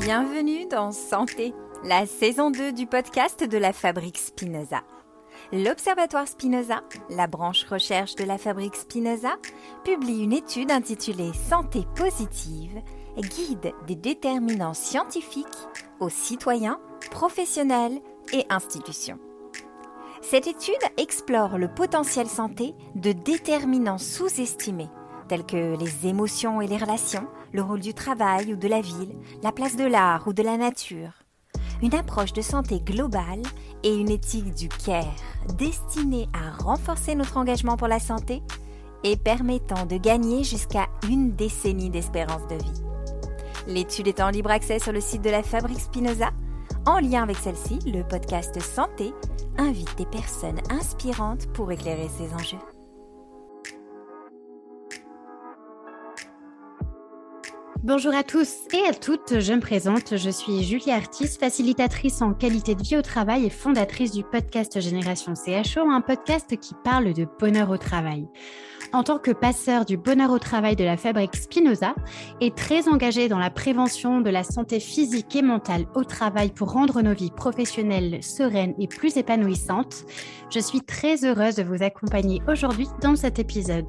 Bienvenue dans Santé, la saison 2 du podcast de la Fabrique Spinoza. L'Observatoire Spinoza, la branche recherche de la Fabrique Spinoza, publie une étude intitulée Santé positive, guide des déterminants scientifiques aux citoyens, professionnels et institutions. Cette étude explore le potentiel santé de déterminants sous-estimés, tels que les émotions et les relations, le rôle du travail ou de la ville, la place de l'art ou de la nature. Une approche de santé globale et une éthique du care destinée à renforcer notre engagement pour la santé et permettant de gagner jusqu'à une décennie d'espérance de vie. L'étude est en libre accès sur le site de la Fabrique Spinoza. En lien avec celle-ci, le podcast Santé invite des personnes inspirantes pour éclairer ces enjeux. Bonjour à tous et à toutes, je me présente, je suis Julie Artis, facilitatrice en qualité de vie au travail et fondatrice du podcast Génération CHO, un podcast qui parle de bonheur au travail. En tant que passeur du bonheur au travail de la fabrique Spinoza et très engagée dans la prévention de la santé physique et mentale au travail pour rendre nos vies professionnelles sereines et plus épanouissantes, je suis très heureuse de vous accompagner aujourd'hui dans cet épisode.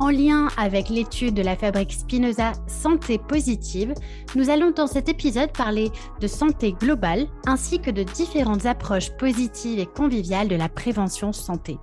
En lien avec l'étude de la fabrique Spinoza Santé positive, nous allons dans cet épisode parler de santé globale ainsi que de différentes approches positives et conviviales de la prévention santé.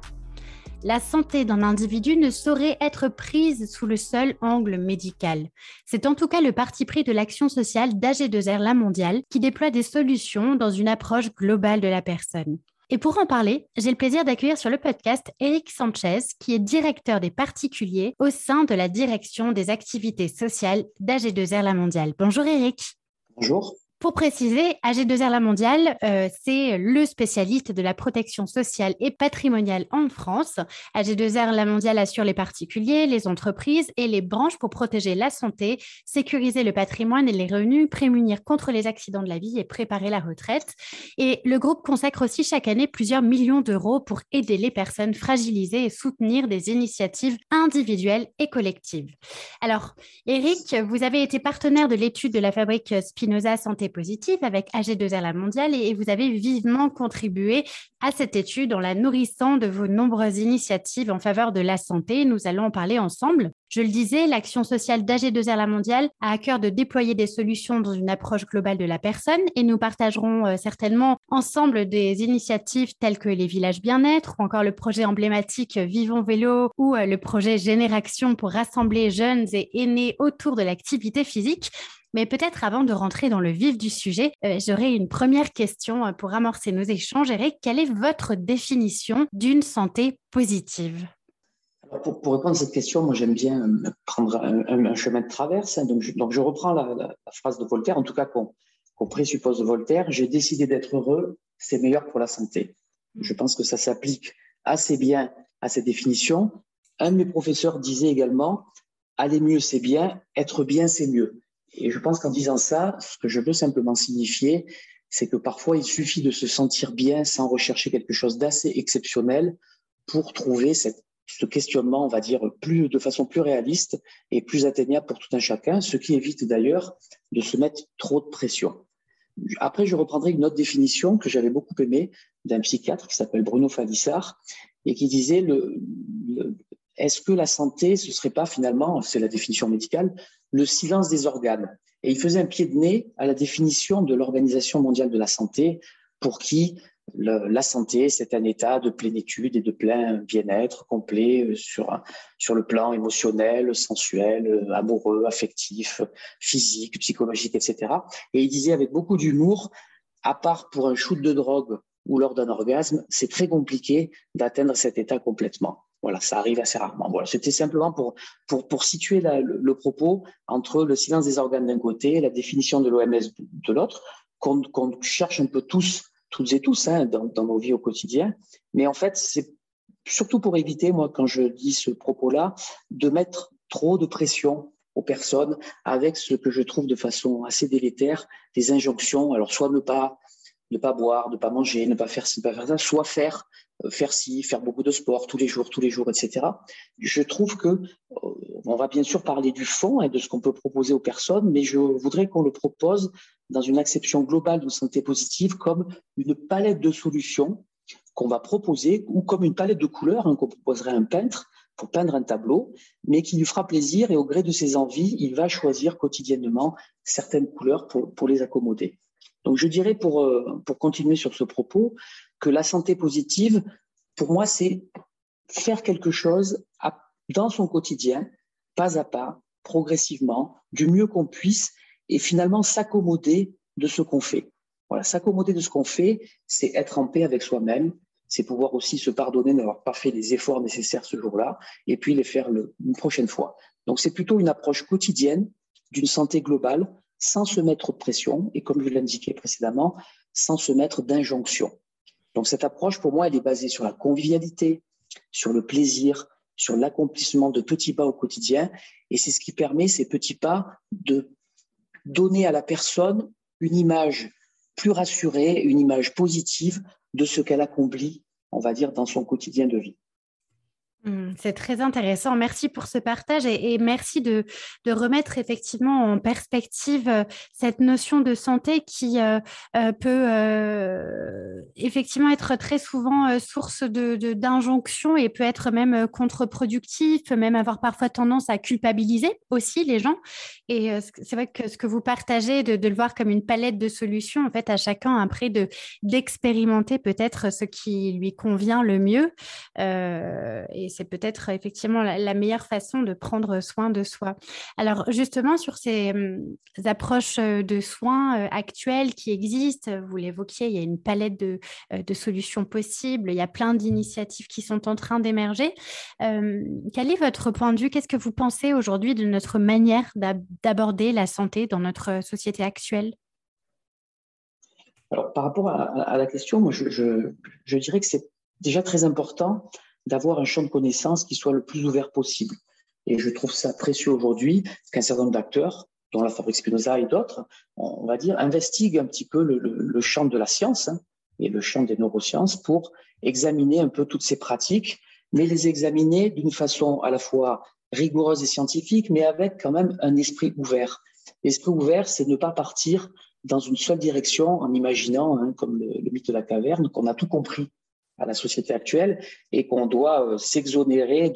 La santé d'un individu ne saurait être prise sous le seul angle médical. C'est en tout cas le parti pris de l'action sociale d'AG2R La Mondiale qui déploie des solutions dans une approche globale de la personne. Et pour en parler, j'ai le plaisir d'accueillir sur le podcast Eric Sanchez, qui est directeur des particuliers au sein de la direction des activités sociales d'AG2R La Mondiale. Bonjour Eric. Bonjour. Pour préciser, AG2R La Mondiale, euh, c'est le spécialiste de la protection sociale et patrimoniale en France. AG2R La Mondiale assure les particuliers, les entreprises et les branches pour protéger la santé, sécuriser le patrimoine et les revenus, prémunir contre les accidents de la vie et préparer la retraite. Et le groupe consacre aussi chaque année plusieurs millions d'euros pour aider les personnes fragilisées et soutenir des initiatives individuelles et collectives. Alors, Eric, vous avez été partenaire de l'étude de la fabrique Spinoza Santé positive avec AG2R La Mondiale et vous avez vivement contribué à cette étude en la nourrissant de vos nombreuses initiatives en faveur de la santé. Nous allons en parler ensemble. Je le disais, l'action sociale d'AG2R La Mondiale a à cœur de déployer des solutions dans une approche globale de la personne et nous partagerons euh, certainement ensemble des initiatives telles que les villages bien-être ou encore le projet emblématique Vivons Vélo ou euh, le projet Génération pour rassembler jeunes et aînés autour de l'activité physique. Mais peut-être avant de rentrer dans le vif du sujet, euh, j'aurais une première question pour amorcer nos échanges. Eric, quelle est votre définition d'une santé positive? Pour, répondre à cette question, moi j'aime bien euh, prendre un, chemin de traverse. Hein. donc, je, reprends la, phrase de Voltaire, en tout cas qu'on présuppose de Voltaire. J'ai décidé d'être heureux, c'est meilleur pour la santé. Mm. Je pense que ça s'applique assez bien à cette définition. Un de mes professeurs disait également, aller mieux c'est bien, être bien c'est mieux. Et je pense qu'en disant ça, ce que je veux simplement signifier, c'est que parfois il suffit de se sentir bien sans rechercher quelque chose d'assez exceptionnel pour trouver cette ce questionnement, on va dire, plus, de façon plus réaliste et plus atteignable pour tout un chacun, ce qui évite d'ailleurs de se mettre trop de pression. Après, je reprendrai une autre définition que j'avais beaucoup aimée d'un psychiatre qui s'appelle Bruno Falissard et qui disait est-ce que la santé, ce serait pas finalement, c'est la définition médicale, le silence des organes Et il faisait un pied de nez à la définition de l'Organisation mondiale de la santé, pour qui la santé, c'est un état de plénitude et de plein bien-être complet euh, sur, sur le plan émotionnel, sensuel, euh, amoureux, affectif, physique, psychologique, etc. Et il disait avec beaucoup d'humour, à part pour un shoot de drogue ou lors d'un orgasme, c'est très compliqué d'atteindre cet état complètement. Voilà, ça arrive assez rarement. Voilà, c'était simplement pour, pour, pour situer le, propos entre le silence des organes d'un côté et la définition de l'OMS de l'autre, qu'on cherche un peu tous toutes et tous hein, dans, nos vies au quotidien. Mais en fait, c'est surtout pour éviter, moi, quand je dis ce propos-là, de mettre trop de pression aux personnes avec ce que je trouve de façon assez délétère, des injonctions. Alors, soit ne pas, ne pas boire, ne pas manger, ne pas faire ci, ne pas faire ça, soit faire, faire ci, faire beaucoup de sport tous les jours, tous les jours, etc. Je trouve que euh, on va bien sûr parler du fond et de ce qu'on peut proposer aux personnes, mais je voudrais qu'on le propose dans une acception globale de santé positive comme une palette de solutions qu'on va proposer ou comme une palette de couleurs hein, qu'on proposerait à un peintre pour peindre un tableau, mais qui lui fera plaisir et au gré de ses envies, il va choisir quotidiennement certaines couleurs pour, pour les accommoder. Donc je dirais pour, euh, pour continuer sur ce propos que la santé positive, pour moi, c'est faire quelque chose dans son quotidien, pas à pas, progressivement, du mieux qu'on puisse, et finalement s'accommoder de ce qu'on fait. Voilà, s'accommoder de ce qu'on fait, c'est être en paix avec soi-même, c'est pouvoir aussi se pardonner d'avoir pas fait les efforts nécessaires ce jour-là, et puis les faire une prochaine fois. Donc c'est plutôt une approche quotidienne d'une santé globale, sans se mettre de pression, et comme je l'indiquais précédemment, sans se mettre d'injonction. Donc cette approche, pour moi, elle est basée sur la convivialité, sur le plaisir, sur l'accomplissement de petits pas au quotidien. Et c'est ce qui permet ces petits pas de donner à la personne une image plus rassurée, une image positive de ce qu'elle accomplit, on va dire, dans son quotidien de vie. Mmh, c'est très intéressant. Merci pour ce partage et, merci de, remettre effectivement en perspective euh, cette notion de santé qui euh, euh, peut effectivement être très souvent source de, d'injonctions et peut être même contre-productif, même avoir parfois tendance à culpabiliser aussi les gens. Et c'est vrai que ce que vous partagez, de, le voir comme une palette de solutions, en fait, à chacun après de, d'expérimenter peut-être ce qui lui convient le mieux. C'est peut-être effectivement la, meilleure façon de prendre soin de soi. Alors justement, sur ces hum, approches euh, de soins euh, actuelles qui existent, vous l'évoquiez, il y a une palette de, euh, solutions possibles, il y a plein d'initiatives qui sont en train d'émerger. quel est votre point de vue? Qu'est-ce que vous pensez aujourd'hui de notre manière d'aborder la santé dans notre société actuelle? Alors, par rapport à, la question, moi, je dirais que c'est déjà très important d'avoir un champ de connaissances qui soit le plus ouvert possible. Et je trouve ça précieux aujourd'hui qu'un certain nombre d'acteurs, dont la Fabrique Spinoza et d'autres, on va dire, investiguent un petit peu le, champ de la science hein, et le champ des neurosciences pour examiner un peu toutes ces pratiques, mais les examiner d'une façon à la fois rigoureuse et scientifique, mais avec quand même un esprit ouvert. L'esprit ouvert, c'est ne pas partir dans une seule direction en imaginant, hein, comme le, le mythe de la caverne, qu'on a tout compris à la société actuelle et qu'on doit euh, s'exonérer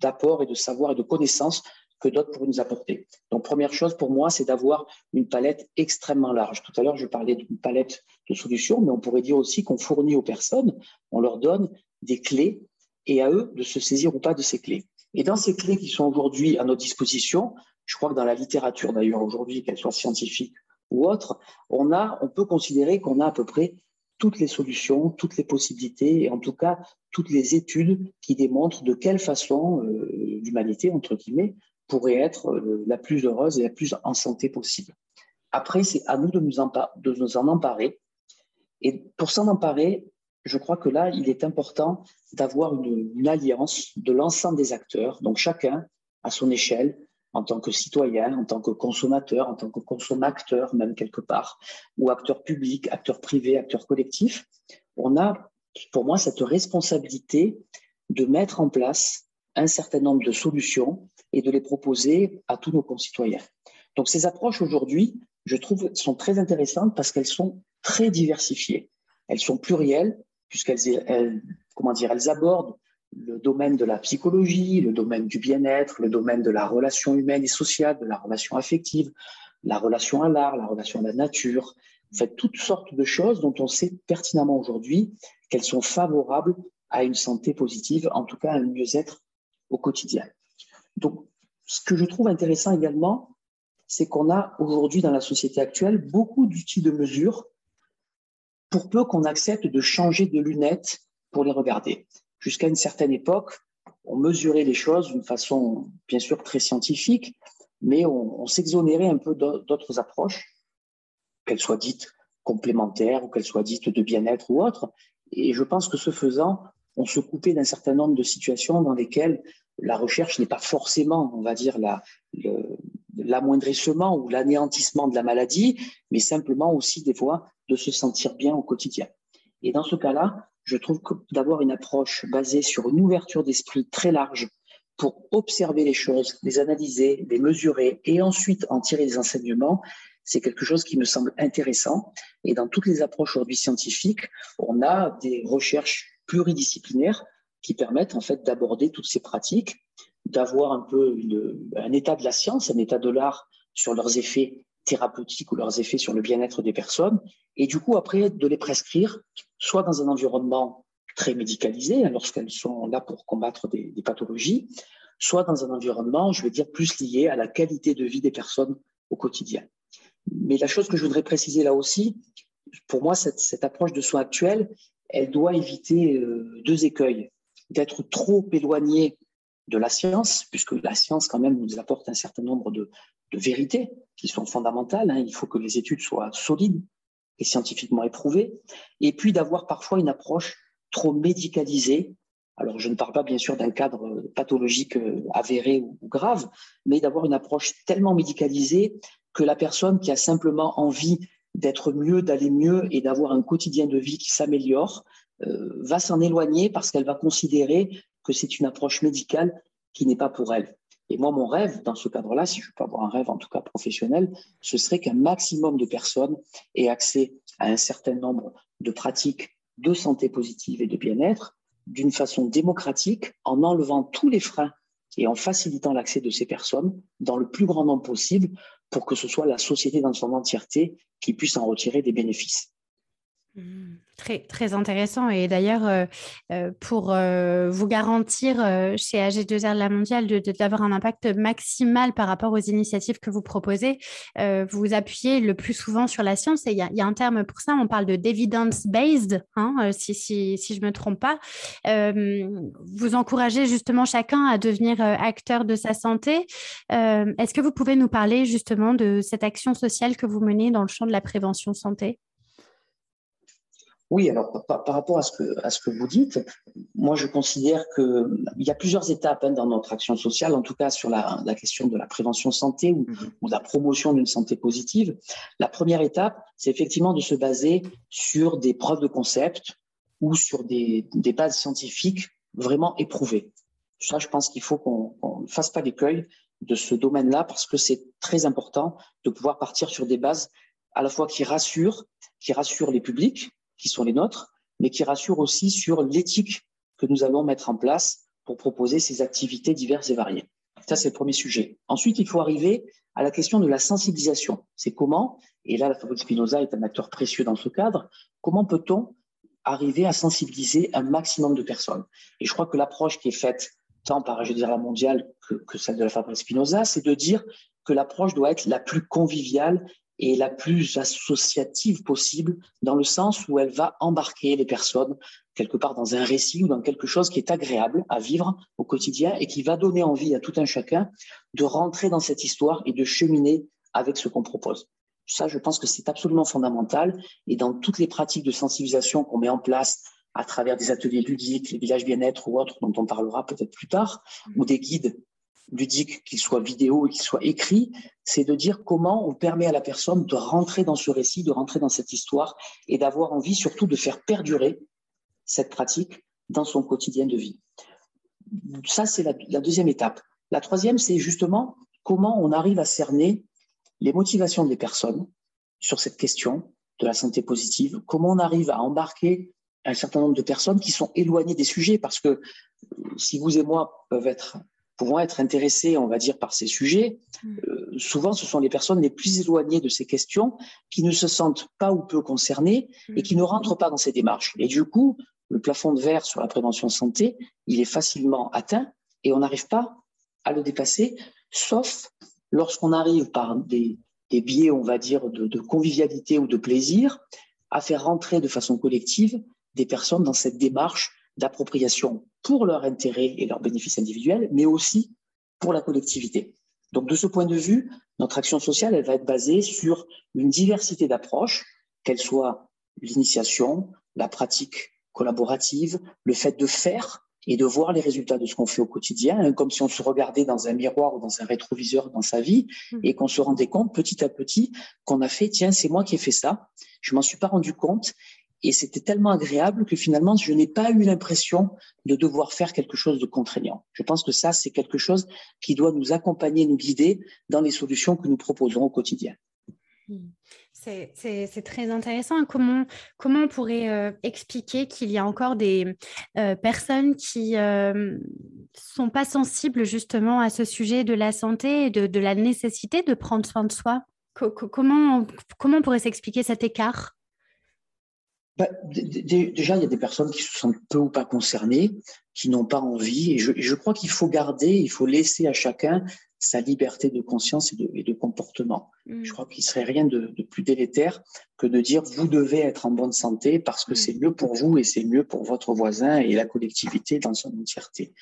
d'apports et de savoir et de connaissances que d'autres pourraient nous apporter. Donc, première chose pour moi, c'est d'avoir une palette extrêmement large. Tout à l'heure, je parlais d'une palette de solutions, mais on pourrait dire aussi qu'on fournit aux personnes, on leur donne des clés et à eux de se saisir ou pas de ces clés. Et dans ces clés qui sont aujourd'hui à notre disposition, je crois que dans la littérature d'ailleurs aujourd'hui, qu'elle soit scientifique ou autre, on a, on peut considérer qu'on a à peu près toutes les solutions, toutes les possibilités, et en tout cas toutes les études qui démontrent de quelle façon euh, l'humanité, entre guillemets, pourrait être euh, la plus heureuse et la plus en santé possible. Après, c'est à nous de nous, en, emparer. Et pour s'en emparer, je crois que là, il est important d'avoir une alliance de l'ensemble des acteurs, donc chacun à son échelle, en tant que citoyen, en tant que consommateur, en tant que consommateur même quelque part, ou acteur public, acteur privé, acteur collectif, on a pour moi cette responsabilité de mettre en place un certain nombre de solutions et de les proposer à tous nos concitoyens. Donc ces approches aujourd'hui, je trouve, sont très intéressantes parce qu'elles sont très diversifiées. Elles sont plurielles puisqu'elles comment dire, elles abordent le domaine de la psychologie, le domaine du bien-être, le domaine de la relation humaine et sociale, de la relation affective, la relation à l'art, la relation à la nature, en fait, toutes sortes de choses dont on sait pertinemment aujourd'hui qu'elles sont favorables à une santé positive, en tout cas à un mieux-être au quotidien. Donc, ce que je trouve intéressant également, c'est qu'on a aujourd'hui dans la société actuelle beaucoup d'outils de mesure pour peu qu'on accepte de changer de lunettes pour les regarder jusqu'à une certaine époque, on mesurait les choses d'une façon, bien sûr, très scientifique, mais on, s'exonérait un peu d'autres approches, qu'elles soient dites complémentaires ou qu'elles soient dites de bien-être ou autres. Et je pense que ce faisant, on se coupait d'un certain nombre de situations dans lesquelles la recherche n'est pas forcément, on va dire, l'amoindrissement ou l'anéantissement de la maladie, mais simplement aussi des voies de se sentir bien au quotidien. Et dans ce cas-là, je trouve que d'avoir une approche basée sur une ouverture d'esprit très large, pour observer les choses, les analyser, les mesurer et ensuite en tirer des enseignements, c'est quelque chose qui me semble intéressant. Et dans toutes les approches aujourd'hui scientifiques, on a des recherches pluridisciplinaires qui permettent en fait d'aborder toutes ces pratiques, d'avoir un peu un état de la science, un état de l'art sur leurs effets thérapeutiques ou leurs effets sur le bien-être des personnes, et du coup après de les prescrire, soit dans un environnement très médicalisé, hein, lorsqu'elles sont là pour combattre des, pathologies, soit dans un environnement, je vais dire, plus lié à la qualité de vie des personnes au quotidien. Mais la chose que je voudrais préciser là aussi, pour moi, cette, cette approche de soins actuels, elle doit éviter euh, deux écueils. D'être trop éloignée de la science, puisque la science quand même nous apporte un certain nombre de, de vérités qui sont fondamentales. Hein. Il faut que les études soient solides et scientifiquement éprouvées. Et puis d'avoir parfois une approche trop médicalisée. Alors je ne parle pas bien sûr d'un cadre pathologique euh, avéré ou grave, mais d'avoir une approche tellement médicalisée que la personne qui a simplement envie d'être mieux, d'aller mieux et d'avoir un quotidien de vie qui s'améliore, euh, va s'en éloigner parce qu'elle va considérer que c'est une approche médicale qui n'est pas pour elle. Et moi, mon rêve, dans ce cadre-là, si je peux avoir un rêve en tout cas professionnel, ce serait qu'un maximum de personnes aient accès à un certain nombre de pratiques de santé positive et de bien-être d'une façon démocratique, en enlevant tous les freins et en facilitant l'accès de ces personnes dans le plus grand nombre possible pour que ce soit la société dans son entièreté qui puisse en retirer des bénéfices. Mmh. Très, très intéressant. Et d'ailleurs, euh, euh, pour euh, vous garantir chez AG2R de la mondiale d'avoir un impact maximal par rapport aux initiatives que vous proposez, vous vous appuyez le plus souvent sur la science. Et il y, y, a un terme pour ça, on parle de d'evidence-based, hein, si, si, si, je ne me trompe pas. vous encouragez justement chacun à devenir acteur de sa santé. Est-ce que vous pouvez nous parler justement de cette action sociale que vous menez dans le champ de la prévention santé? Oui, alors par, par, rapport à ce, que, à ce que vous dites, moi je considère qu'il y a plusieurs étapes hein, dans notre action sociale, en tout cas sur la, la question de la prévention santé ou, mmh. ou de la promotion d'une santé positive. La première étape, c'est effectivement de se baser sur des preuves de concept ou sur des, des bases scientifiques vraiment éprouvées. Ça, je pense qu'il faut qu'on ne fasse pas d'écueil de ce domaine-là parce que c'est très important de pouvoir partir sur des bases à la fois qui rassurent, qui rassurent les publics, qui sont les nôtres, mais qui rassurent aussi sur l'éthique que nous allons mettre en place pour proposer ces activités diverses et variées. Ça, c'est le premier sujet. Ensuite, il faut arriver à la question de la sensibilisation. C'est comment, et là, la Fabrique Spinoza est un acteur précieux dans ce cadre, comment peut-on arriver à sensibiliser un maximum de personnes? Et je crois que l'approche qui est faite tant par, je dire, la mondiale que, que celle de la Fabrique Spinoza, c'est de dire que l'approche doit être la plus conviviale et la plus associative possible, dans le sens où elle va embarquer les personnes quelque part dans un récit ou dans quelque chose qui est agréable à vivre au quotidien et qui va donner envie à tout un chacun de rentrer dans cette histoire et de cheminer avec ce qu'on propose. Ça, je pense que c'est absolument fondamental. Et dans toutes les pratiques de sensibilisation qu'on met en place à travers des ateliers ludiques, les villages bien-être ou autres, dont on parlera peut-être plus tard, ou des guides ludique, qu'il soit vidéo et qu'il soit écrit, c'est de dire comment on permet à la personne de rentrer dans ce récit, de rentrer dans cette histoire et d'avoir envie surtout de faire perdurer cette pratique dans son quotidien de vie. Ça, c'est la, la, deuxième étape. La troisième, c'est justement comment on arrive à cerner les motivations des personnes sur cette question de la santé positive, comment on arrive à embarquer un certain nombre de personnes qui sont éloignées des sujets, parce que si vous et moi peuvent être pouvant être intéressés, on va dire, par ces sujets, mm. euh, souvent ce sont les personnes les plus éloignées de ces questions qui ne se sentent pas ou peu concernées et qui ne mm. rentrent pas dans ces démarches. Et du coup, le plafond de verre sur la prévention santé, il est facilement atteint et on n'arrive pas à le dépasser, sauf lorsqu'on arrive par des, des, biais, on va dire, de, de convivialité ou de plaisir, à faire rentrer de façon collective des personnes dans cette démarche d'appropriation pour leur intérêt et leurs bénéfices individuels, mais aussi pour la collectivité. Donc, de ce point de vue, notre action sociale, elle va être basée sur une diversité d'approches, qu'elle soit l'initiation, la pratique collaborative, le fait de faire et de voir les résultats de ce qu'on fait au quotidien, hein, comme si on se regardait dans un miroir ou dans un rétroviseur dans sa vie mmh. et qu'on se rendait compte petit à petit qu'on a fait, tiens, c'est moi qui ai fait ça, je m'en suis pas rendu compte Et c'était tellement agréable que finalement, je n'ai pas eu l'impression de devoir faire quelque chose de contraignant. Je pense que ça, c'est quelque chose qui doit nous accompagner, nous guider dans les solutions que nous proposons au quotidien. Hmm. C'est très intéressant. Comment, comment on pourrait euh, expliquer qu'il y a encore des euh, personnes qui ne euh, sont pas sensibles justement à ce sujet de la santé et de, la nécessité de prendre soin de soi? Comment, comment on pourrait s'expliquer cet écart? Bah, déjà, il y a des personnes qui se sentent peu ou pas concernées, qui n'ont pas envie. Et je, crois qu'il faut garder, il faut laisser à chacun sa liberté de conscience et de, comportement. Mm. Je crois qu'il serait rien de, plus délétère que de dire vous devez être en bonne santé parce que mm. c'est mieux pour vous et c'est mieux pour votre voisin et la collectivité dans son entièreté.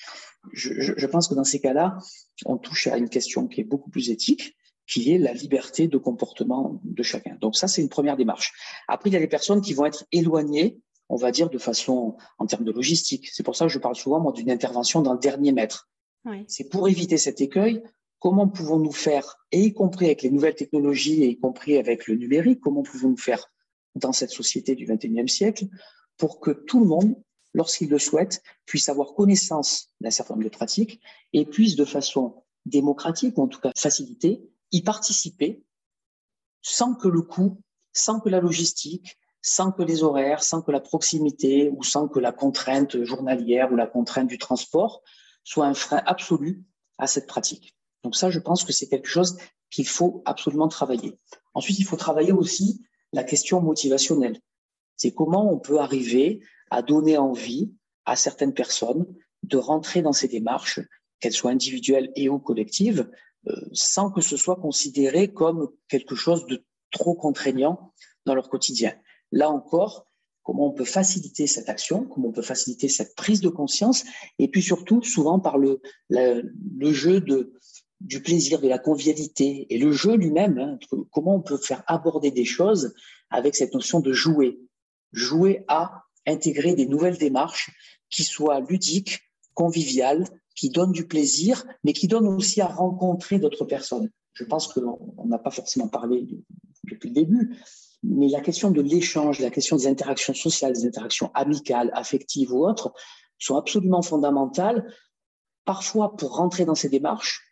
je pense que dans ces cas-là, on touche à une question qui est beaucoup plus éthique qui est la liberté de comportement de chacun. Donc ça, c'est une première démarche. Après, il y a les personnes qui vont être éloignées, on va dire, de façon en termes de logistique. C'est pour ça que je parle souvent, moi, d'une intervention dans le dernier mètre. C'est pour éviter cet écueil, comment pouvons-nous faire, et y compris avec les nouvelles technologies, et y compris avec le numérique, comment pouvons-nous faire dans cette société du XXIe siècle pour que tout le monde, lorsqu'il le souhaite, puisse avoir connaissance d'un certain nombre de pratiques et puisse de façon démocratique, ou en tout cas facilitée, y participer sans que le coût, sans que la logistique, sans que les horaires, sans que la proximité ou sans que la contrainte journalière ou la contrainte du transport soit un frein absolu à cette pratique. Donc ça, je pense que c'est quelque chose qu'il faut absolument travailler. Ensuite, il faut travailler aussi la question motivationnelle. C'est comment on peut arriver à donner envie à certaines personnes de rentrer dans ces démarches, qu'elles soient individuelles et ou collectives, sans que ce soit considéré comme quelque chose de trop contraignant dans leur quotidien. Là encore, comment on peut faciliter cette action, comment on peut faciliter cette prise de conscience, et puis surtout, souvent par le, le, jeu de, du plaisir, de la convivialité, et le jeu lui-même, hein, comment on peut faire aborder des choses avec cette notion de jouer. Jouer à intégrer des nouvelles démarches qui soient ludiques, conviviales, qui donne du plaisir, mais qui donne aussi à rencontrer d'autres personnes. Je pense qu'on n'a pas forcément parlé depuis le début, mais la question de l'échange, la question des interactions sociales, des interactions amicales, affectives ou autres, sont absolument fondamentales, parfois pour rentrer dans ces démarches,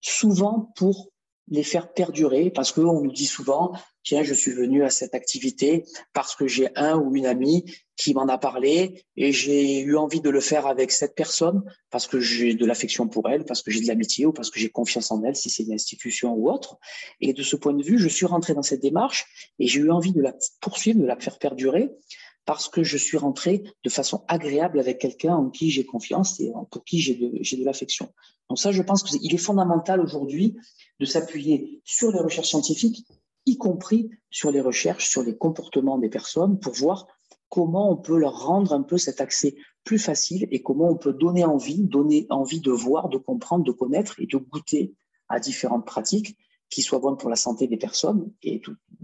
souvent pour les faire perdurer parce qu'on nous dit souvent, tiens, je suis venu à cette activité parce que j'ai un ou une amie qui m'en a parlé et j'ai eu envie de le faire avec cette personne parce que j'ai de l'affection pour elle, parce que j'ai de l'amitié ou parce que j'ai confiance en elle si c'est une institution ou autre. Et de ce point de vue, je suis rentré dans cette démarche et j'ai eu envie de la poursuivre, de la faire perdurer parce que je suis rentré de façon agréable avec quelqu'un en qui j'ai confiance et pour qui j'ai de, de l'affection. Donc ça, je pense qu'il est fondamental aujourd'hui de s'appuyer sur les recherches scientifiques, y compris sur les recherches sur les comportements des personnes, pour voir comment on peut leur rendre un peu cet accès plus facile et comment on peut donner envie, donner envie de voir, de comprendre, de connaître et de goûter à différentes pratiques qui soient bonnes pour la santé des personnes et,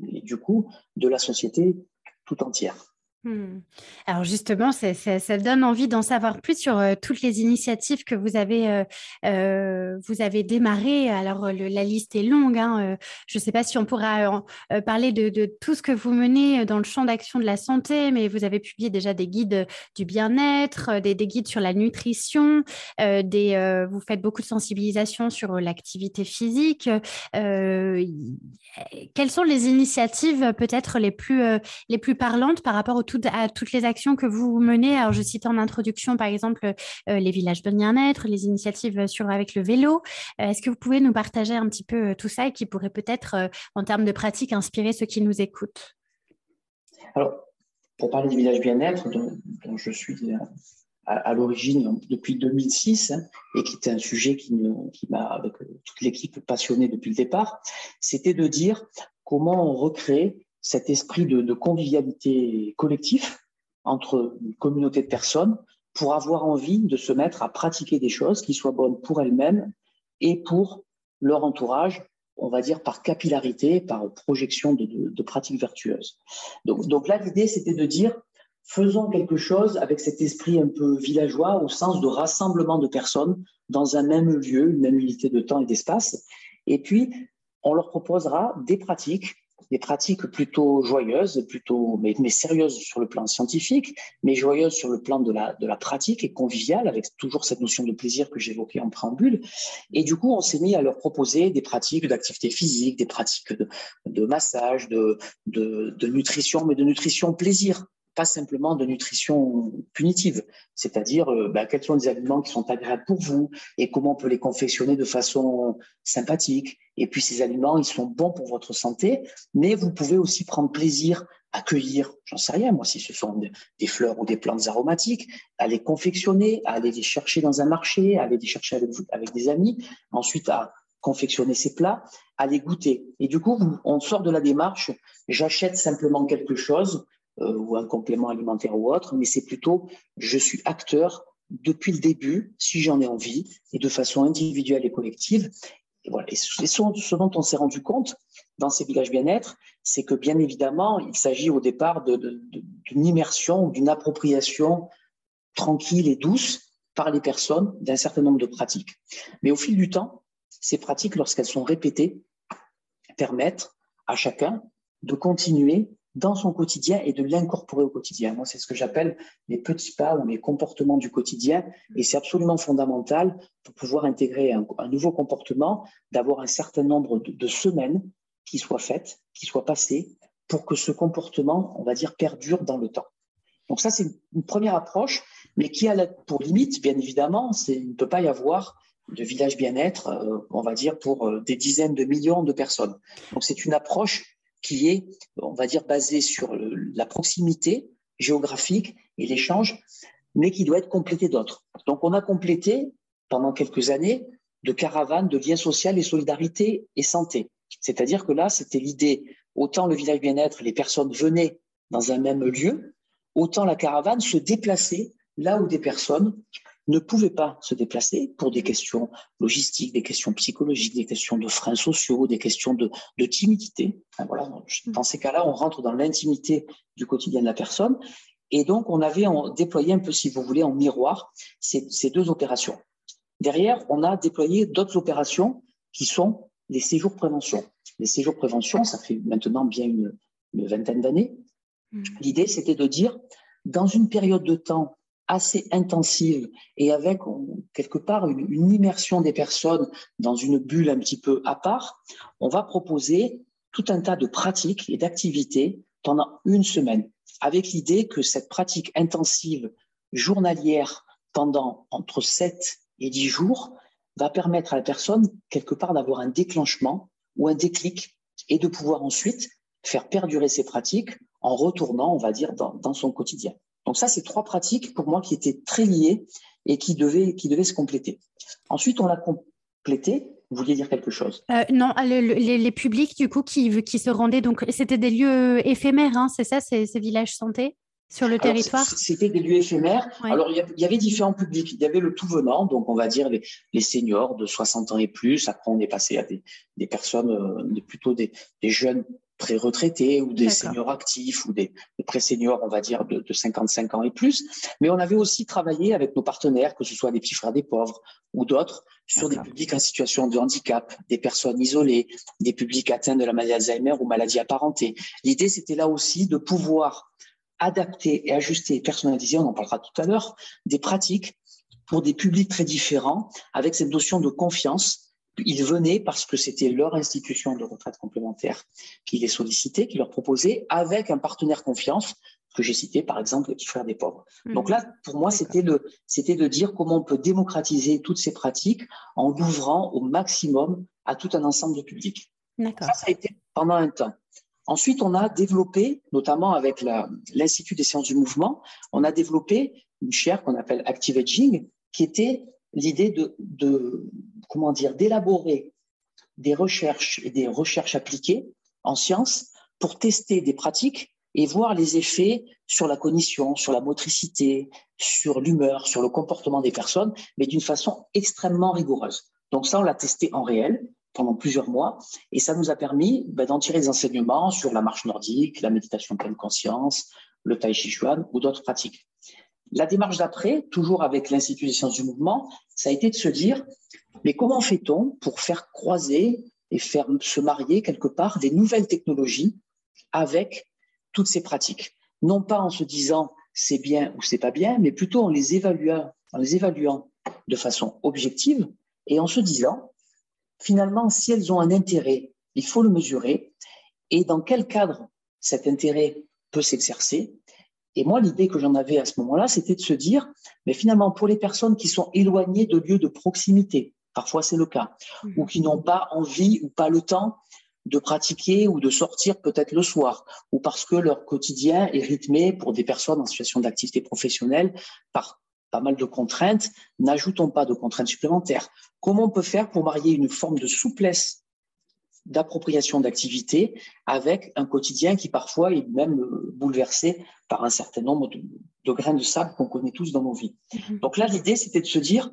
et du coup de la société tout entière. Hmm. Alors justement, ça, donne envie d'en savoir plus sur euh, toutes les initiatives que vous avez, euh, euh, vous avez démarrées. Alors la liste est longue. Hein, je ne sais pas si on pourra parler de, tout ce que vous menez dans le champ d'action de la santé, mais vous avez publié déjà des guides du bien-être, des, des, guides sur la nutrition, des, vous faites beaucoup de sensibilisation sur l'activité physique. quelles sont les initiatives peut-être les plus, les plus parlantes par rapport au à toutes les actions que vous menez. Alors, je cite en introduction, par exemple, euh, les villages de bien-être, les initiatives sur, avec le vélo. Euh, est-ce que vous pouvez nous partager un petit peu euh, tout ça et qui pourrait peut-être, en termes de pratique, inspirer ceux qui nous écoutent? Alors, pour parler des villages bien-être, dont, je suis à, l'origine depuis 2006 hein, et qui était un sujet qui, qui m'a, avec toute l'équipe, passionné depuis le départ, c'était de dire comment on recrée cet esprit de, convivialité collectif entre une communauté de personnes pour avoir envie de se mettre à pratiquer des choses qui soient bonnes pour elles-mêmes et pour leur entourage, on va dire par capillarité, par projection de, pratiques vertueuses. Donc, donc là, l'idée, c'était de dire, faisons quelque chose avec cet esprit un peu villageois au sens de rassemblement de personnes dans un même lieu, une même unité de temps et d'espace. Et puis, on leur proposera des pratiques des pratiques plutôt joyeuses, plutôt mais, sérieuses sur le plan scientifique, mais joyeuses sur le plan de la, de la pratique et conviviales, avec toujours cette notion de plaisir que j'évoquais en préambule. Et du coup, on s'est mis à leur proposer des pratiques d'activité physique, des pratiques de, de massage, de, de, de nutrition, mais de nutrition plaisir pas simplement de nutrition punitive, c'est-à-dire euh, bah, quels sont les aliments qui sont agréables pour vous et comment on peut les confectionner de façon sympathique. Et puis ces aliments, ils sont bons pour votre santé, mais vous pouvez aussi prendre plaisir à cueillir, j'en sais rien, moi, si ce sont des fleurs ou des plantes aromatiques, à les confectionner, à aller les chercher dans un marché, à aller les chercher avec, des amis, ensuite à confectionner ces plats, à les goûter. Et du coup, on sort de la démarche, j'achète simplement quelque chose, ou un complément alimentaire ou autre, mais c'est plutôt je suis acteur depuis le début, si j'en ai envie, et de façon individuelle et collective. Et, voilà. et ce, dont on s'est rendu compte dans ces villages bien-être, c'est que bien évidemment, il s'agit au départ d'une immersion d'une appropriation tranquille et douce par les personnes d'un certain nombre de pratiques. Mais au fil du temps, ces pratiques, lorsqu'elles sont répétées, permettent à chacun de continuer dans son quotidien et de l'incorporer au quotidien. Moi, c'est ce que j'appelle les petits pas ou les comportements du quotidien. Et c'est absolument fondamental pour pouvoir intégrer un, nouveau comportement, d'avoir un certain nombre de, semaines qui soient faites, qui soient passées, pour que ce comportement, on va dire, perdure dans le temps. Donc ça, c'est une première approche, mais qui a pour limite, bien évidemment, c'est il ne peut pas y avoir de village bien-être, euh, on va dire, pour euh, des dizaines de millions de personnes. Donc c'est une approche qui est, on va dire, basé sur la proximité géographique et l'échange, mais qui doit être complété d'autres. Donc, on a complété pendant quelques années de caravanes de liens sociaux et solidarité et santé. C'est-à-dire que là, c'était l'idée, autant le village bien-être, les personnes venaient dans un même lieu, autant la caravane se déplaçait là où des personnes ne pouvaient pas se déplacer pour des questions logistiques, des questions psychologiques, des questions de freins sociaux, des questions de, timidité. voilà, dans ces cas-là, on rentre dans l'intimité du quotidien de la personne. Et donc, on avait déployé un peu, si vous voulez, en miroir ces, deux opérations. Derrière, on a déployé d'autres opérations qui sont les séjours prévention. Les séjours prévention, ça fait maintenant bien une, une vingtaine d'années. Mmh. L'idée, c'était de dire, dans une période de temps assez intensive et avec quelque part une, immersion des personnes dans une bulle un petit peu à part, on va proposer tout un tas de pratiques et d'activités pendant une semaine, avec l'idée que cette pratique intensive journalière pendant entre 7 et 10 jours va permettre à la personne quelque part d'avoir un déclenchement ou un déclic et de pouvoir ensuite faire perdurer ces pratiques en retournant, on va dire, dans son quotidien. Donc ça, c'est trois pratiques pour moi qui étaient très liées et qui devaient, qui devaient se compléter. Ensuite, on l'a complété. Vous vouliez dire quelque chose? Euh, Non, les, publics du coup qui, qui se rendaient, donc c'était des lieux éphémères, hein, c'est ça, ces, ces villages santé sur le territoire? C'était des lieux éphémères. Alors, il y, avait différents publics. Il y avait le tout venant, donc on va dire les, les seniors de 60 ans et plus. Après, on est passé à des, des personnes, euh, plutôt des, des, jeunes pré-retraités ou des seniors actifs ou des, pré-seniors, on va dire, de, 55 ans et plus. Mais on avait aussi travaillé avec nos partenaires, que ce soit des petits frères des pauvres ou d'autres, sur des publics en situation de handicap, des personnes isolées, des publics atteints de la maladie Alzheimer ou maladie apparentée. L'idée, c'était là aussi de pouvoir adapter et ajuster et personnaliser, on en parlera tout à l'heure, des pratiques pour des publics très différents, avec cette notion de confiance ils venaient parce que c'était leur institution de retraite complémentaire qui les sollicitait, qui leur proposait, avec un partenaire confiance que j'ai cité, par exemple, le petit frère des pauvres. Hmm. Donc là, pour moi, c'était de, c'était de dire comment on peut démocratiser toutes ces pratiques en l'ouvrant au maximum à tout un ensemble de publics. Ça, ça a été pendant un temps. Ensuite, on a développé, notamment avec l'Institut des sciences du mouvement, on a développé une chaire qu'on appelle Active Aging, qui était l'idée de, comment dire, d'élaborer des recherches et des recherches appliquées en sciences pour tester des pratiques et voir les effets sur la cognition, sur la motricité, sur l'humeur, sur le comportement des personnes, mais d'une façon extrêmement rigoureuse. Donc ça, on l'a testé en réel pendant plusieurs mois et ça nous a permis ben, d'en tirer des enseignements sur la marche nordique, la méditation pleine conscience, le tai chi chuan ou d'autres pratiques. La démarche d'après, toujours avec l'Institut des sciences du mouvement, ça a été de se dire, mais comment fait-on pour faire croiser et faire se marier quelque part des nouvelles technologies avec toutes ces pratiques? Non pas en se disant c'est bien ou c'est pas bien, mais plutôt en les évaluant, en les évaluant de façon objective et en se disant finalement si elles ont un intérêt, il faut le mesurer et dans quel cadre cet intérêt peut s'exercer. Et moi, l'idée que j'en avais à ce moment-là, c'était de se dire, mais finalement, pour les personnes qui sont éloignées de lieux de proximité, parfois c'est le cas, mmh. ou qui n'ont pas envie ou pas le temps de pratiquer ou de sortir peut-être le soir, ou parce que leur quotidien est rythmé pour des personnes en situation d'activité professionnelle par pas mal de contraintes, n'ajoutons pas de contraintes supplémentaires. Comment on peut faire pour marier une forme de souplesse d'appropriation d'activité avec un quotidien qui parfois est même euh, bouleversé par un certain nombre de, grains de sable qu'on connaît tous dans nos vies. Mhm. Donc là, l'idée, c'était de se dire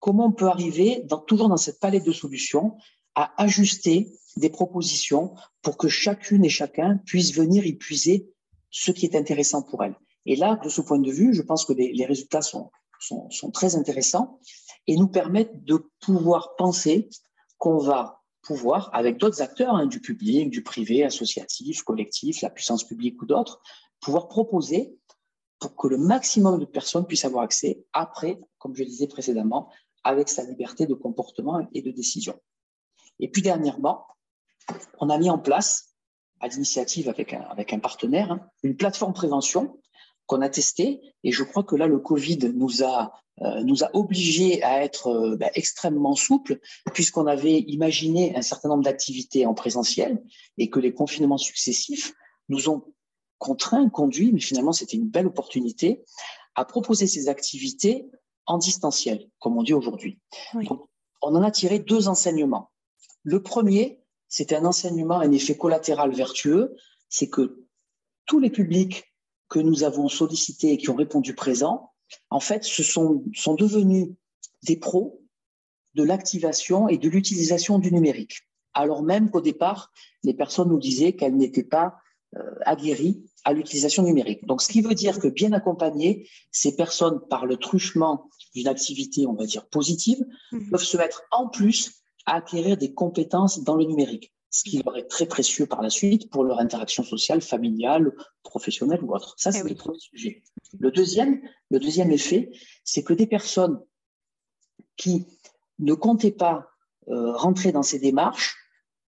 comment on peut arriver, dans, toujours dans cette palette de solutions, à ajuster des propositions pour que chacune et chacun puisse venir y puiser ce qui est intéressant pour elle. Et là, de ce point de vue, je pense que les, résultats sont, sont, sont très intéressants et nous permettent de pouvoir penser qu'on va pouvoir, avec d'autres acteurs hein, du public, du privé, associatif, collectif, la puissance publique ou d'autres, pouvoir proposer pour que le maximum de personnes puissent avoir accès après, comme je disais précédemment, avec sa liberté de comportement et de décision. Et puis dernièrement, on a mis en place, à l'initiative avec un, avec un partenaire, hein, une plateforme prévention qu'on a testée. Et je crois que là, le Covid nous a nous a obligés à être euh, ben, extrêmement souples, puisqu'on avait imaginé un certain nombre d'activités en présentiel et que les confinements successifs nous ont contraints, conduits, mais finalement c'était une belle opportunité, à proposer ces activités en distanciel, comme on dit aujourd'hui. On en a tiré deux enseignements. Le premier, c'était un enseignement, un effet collatéral vertueux, c'est que tous les publics que nous avons sollicités et qui ont répondu présent en fait, ce sont, sont devenus des pros de l'activation et de l'utilisation du numérique. Alors même qu'au départ, les personnes nous disaient qu'elles n'étaient pas euh, aguerries à l'utilisation numérique. Donc, ce qui veut dire que bien accompagnées, ces personnes, par le truchement d'une activité, on va dire positive, mmh. peuvent se mettre en plus à acquérir des compétences dans le numérique ce qui leur est très précieux par la suite pour leur interaction sociale, familiale, professionnelle ou autre. Ça, c'est eh le premier sujet. Le deuxième, le deuxième effet, c'est que des personnes qui ne comptaient pas euh, rentrer dans ces démarches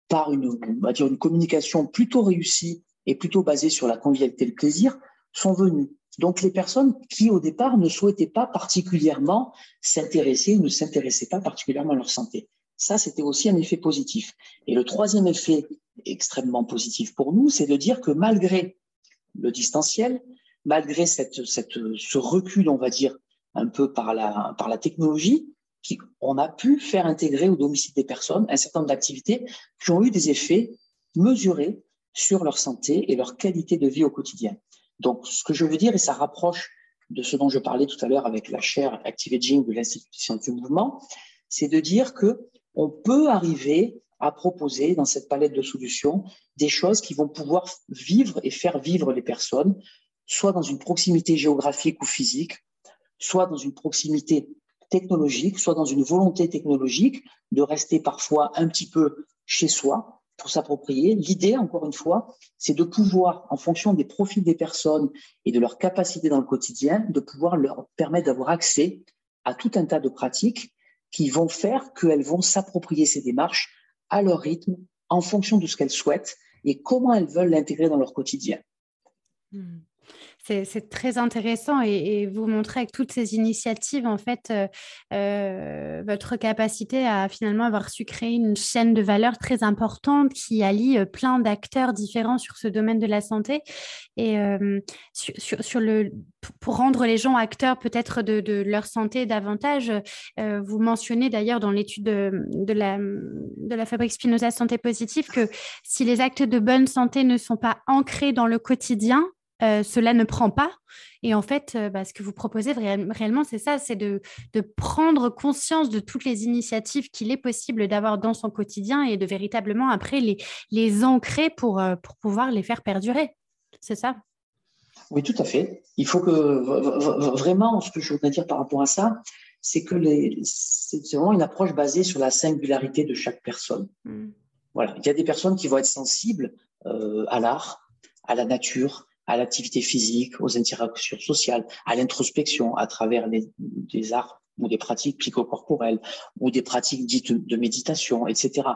par une, on va dire une communication plutôt réussie et plutôt basée sur la convivialité et le plaisir, sont venues. Donc les personnes qui au départ ne souhaitaient pas particulièrement s'intéresser ou ne s'intéressaient pas particulièrement à leur santé. Ça, c'était aussi un effet positif. Et le troisième effet extrêmement positif pour nous, c'est de dire que malgré le distanciel, malgré cette, ce recul, on va dire, un peu par la, par la technologie, on a pu faire intégrer au domicile des personnes un certain nombre d'activités qui ont eu des effets mesurés sur leur santé et leur qualité de vie au quotidien. Donc, ce que je veux dire, et ça rapproche de ce dont je parlais tout à l'heure avec la chaire Active Aging de l'Institut du mouvement, c'est de dire que on peut arriver à proposer dans cette palette de solutions des choses qui vont pouvoir vivre et faire vivre les personnes, soit dans une proximité géographique ou physique, soit dans une proximité technologique, soit dans une volonté technologique de rester parfois un petit peu chez soi pour s'approprier. L'idée, encore une fois, c'est de pouvoir, en fonction des profils des personnes et de leur capacité dans le quotidien, de pouvoir leur permettre d'avoir accès à tout un tas de pratiques qui vont faire qu'elles vont s'approprier ces démarches à leur rythme, en fonction de ce qu'elles souhaitent et comment elles veulent l'intégrer dans leur quotidien. Hmm. C'est très intéressant et, vous montrez avec toutes ces initiatives, en fait, euh, euh, votre capacité à finalement avoir su créer une chaîne de valeur très importante qui allie euh, plein d'acteurs différents sur ce domaine de la santé. Et sur, le, pour rendre les gens acteurs peut-être de, leur santé davantage, vous mentionnez d'ailleurs dans l'étude de, la, de la Fabrique Spinoza Santé Positive que si les actes de bonne santé ne sont pas ancrés dans le quotidien, euh, cela ne prend pas. Et en fait, euh, bah, ce que vous proposez réellement, c'est ça, c'est de, prendre conscience de toutes les initiatives qu'il est possible d'avoir dans son quotidien et de véritablement après les, les ancrer pour, euh, pour pouvoir les faire perdurer. C'est ça? Oui, tout à fait. Il faut que vraiment, ce que je voudrais dire par rapport à ça, c'est que c'est vraiment une approche basée sur la singularité de chaque personne. Mmh. Voilà. Il y a des personnes qui vont être sensibles à l'art, à la nature, à l'activité physique, aux interactions sociales, à l'introspection à travers les, des arts ou des pratiques psychocorporelles ou des pratiques dites de méditation, etc.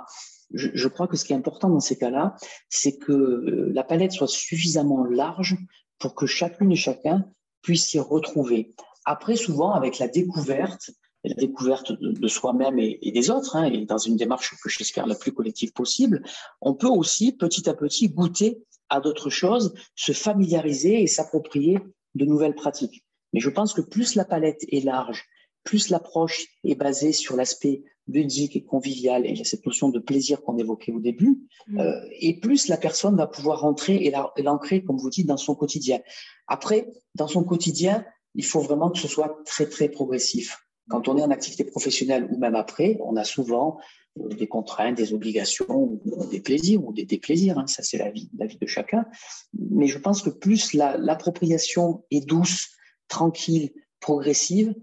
Je, je crois que ce qui est important dans ces cas-là, c'est que euh, la palette soit suffisamment large pour que chacune et chacun puisse s'y retrouver. Après, souvent, avec la découverte, la découverte de, soi-même et, des autres, hein, et dans une démarche que j'espère la plus collective possible, on peut aussi petit à petit goûter à d'autres choses, se familiariser et s'approprier de nouvelles pratiques. Mais je pense que plus la palette est large, plus l'approche est basée sur l'aspect ludique et convivial, et il y a cette notion de plaisir qu'on évoquait au début, mmh. euh, et plus la personne va pouvoir rentrer et l'ancrer, comme vous dites, dans son quotidien. Après, dans son quotidien, il faut vraiment que ce soit très, très progressif. Quand on est en activité professionnelle ou même après, on a souvent euh, des contraintes, des obligations, des plaisirs ou des déplaisirs. Hein. Ça, c'est la vie, la vie de chacun. Mais je pense que plus l'appropriation est douce, tranquille, progressive,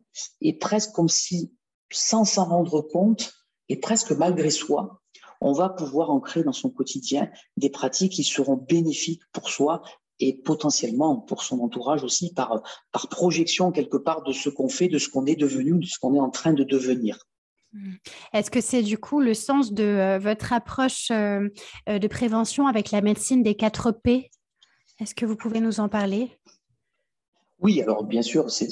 et presque comme si, sans s'en rendre compte, et presque malgré soi, on va pouvoir ancrer dans son quotidien des pratiques qui seront bénéfiques pour soi et potentiellement pour son entourage aussi par, par projection quelque part de ce qu'on fait, de ce qu'on est devenu, de ce qu'on est en train de devenir. Mmh. Est-ce que c'est du coup le sens de euh, votre approche euh, euh, de prévention avec la médecine des 4 P? Est-ce que vous pouvez nous en parler? Oui, alors bien sûr, c'est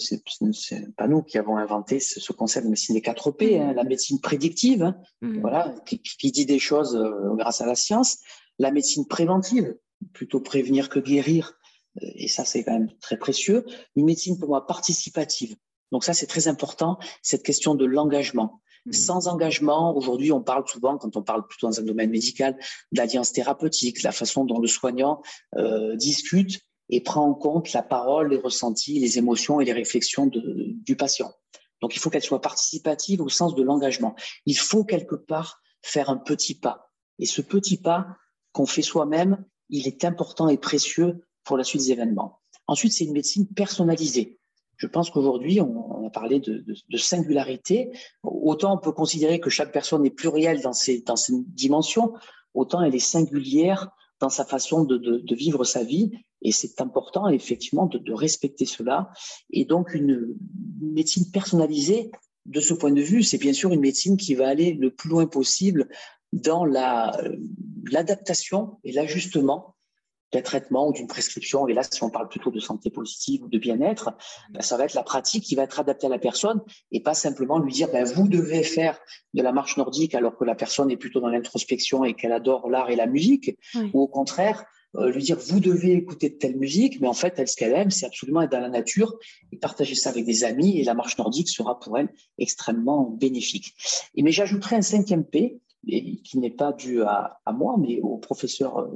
pas nous qui avons inventé ce, concept de médecine des 4 P, hein, la médecine prédictive, hein, mmh. voilà, qui, qui, dit des choses grâce à la science, la médecine préventive, plutôt prévenir que guérir. Euh, et ça, c'est quand même très précieux. Une médecine pour moi participative. Donc ça, c'est très important, cette question de l'engagement. Mmh. Sans engagement, aujourd'hui, on parle souvent, quand on parle plutôt dans un domaine médical, d'alliance thérapeutique, la façon dont le soignant euh, discute et prend en compte la parole, les ressentis, les émotions et les réflexions de, du patient. Donc il faut qu'elle soit participative au sens de l'engagement. Il faut quelque part faire un petit pas. Et ce petit pas qu'on fait soi-même, il est important et précieux pour la suite des événements. Ensuite, c'est une médecine personnalisée. Je pense qu'aujourd'hui, on, a parlé de, singularité. Autant on peut considérer que chaque personne est plurielle dans ses, dans dimensions, autant elle est singulière dans sa façon de, vivre sa vie. Et c'est important, effectivement, de, respecter cela. Et donc, une médecine personnalisée, de ce point de vue, c'est bien sûr une médecine qui va aller le plus loin possible dans l'adaptation et l'ajustement d'un traitement ou d'une prescription. Et là, si on parle plutôt de santé positive ou de bien-être, ben, ça va être la pratique qui va être adaptée à la personne et pas simplement lui dire ben, vous devez faire de la marche nordique alors que la personne est plutôt dans l'introspection et qu'elle adore l'art et la musique, ou au contraire. Euh, lui dire vous devez écouter de telle musique, mais en fait, elle, ce qu'elle aime, c'est absolument être dans la nature et partager ça avec des amis. Et la marche nordique sera pour elle extrêmement bénéfique. Et mais j'ajouterai un cinquième P, et qui n'est pas dû à, moi, mais au professeur euh,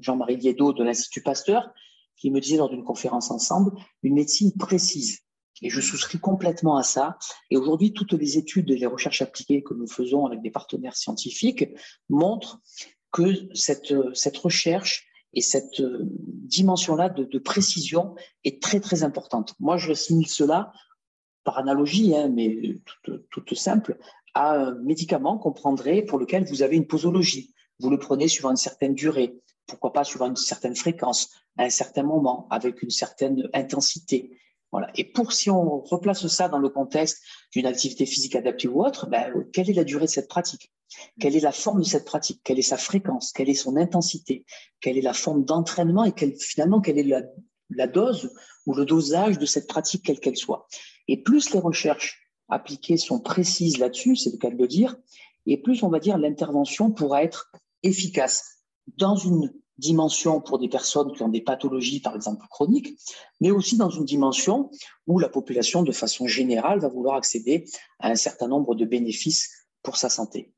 Jean-Marie Liedot de l'Institut Pasteur, qui me disait lors d'une conférence ensemble, une médecine précise. Et je souscris complètement à ça. Et aujourd'hui, toutes les études et les recherches appliquées que nous faisons avec des partenaires scientifiques montrent que cette, cette recherche et cette euh, dimension-là de, précision est très, très importante. Moi, je signe cela par analogie, hein, mais toute simple, à un médicament qu'on prendrait pour lequel vous avez une posologie. Vous le prenez sur une certaine durée, pourquoi pas sur une certaine fréquence, à un certain moment, avec une certaine intensité. Voilà. Et pour si on replace ça dans le contexte d'une activité physique adaptée ou autre, ben, quelle est la durée de cette pratique? Quelle est la forme de cette pratique? Quelle est sa fréquence? Quelle est son intensité? Quelle est la forme d'entraînement et finalement quelle est la dose ou le dosage de cette pratique quelle qu'elle soit? Et plus les recherches appliquées sont précises là-dessus, c'est le cas de le dire, et plus on va dire l'intervention pourra être efficace dans une dimension pour des personnes qui ont des pathologies, par exemple chroniques, mais aussi dans une dimension où la population, de façon générale, va vouloir accéder à un certain nombre de bénéfices pour sa santé.